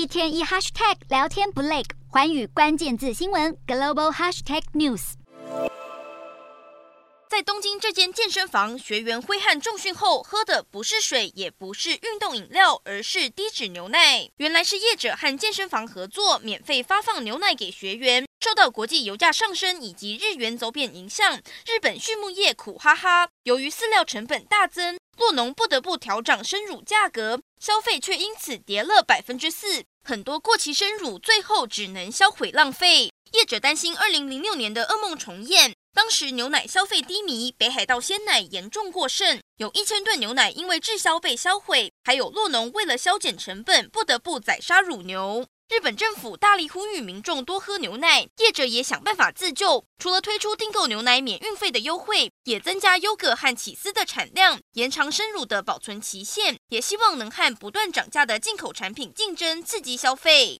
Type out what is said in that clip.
一天一 hashtag 聊天不累，环宇关键字新闻 global hashtag news。在东京这间健身房，学员挥汗重训后喝的不是水，也不是运动饮料，而是低脂牛奶。原来是业者和健身房合作，免费发放牛奶给学员。受到国际油价上升以及日元走贬影响，日本畜牧业苦哈哈。由于饲料成本大增，酪农不得不调涨生乳价格，消费却因此跌了百分之四。很多过期生乳最后只能销毁浪费。业者担心二零零六年的噩梦重演。当时牛奶消费低迷，北海道鲜奶严重过剩，有一千吨牛奶因为滞销被销毁，还有酪农为了削减成本，不得不宰杀乳牛。日本政府大力呼吁民众多喝牛奶，业者也想办法自救，除了推出订购牛奶免运费的优惠，也增加优格和起司的产量，延长生乳的保存期限，也希望能和不断涨价的进口产品竞争，刺激消费。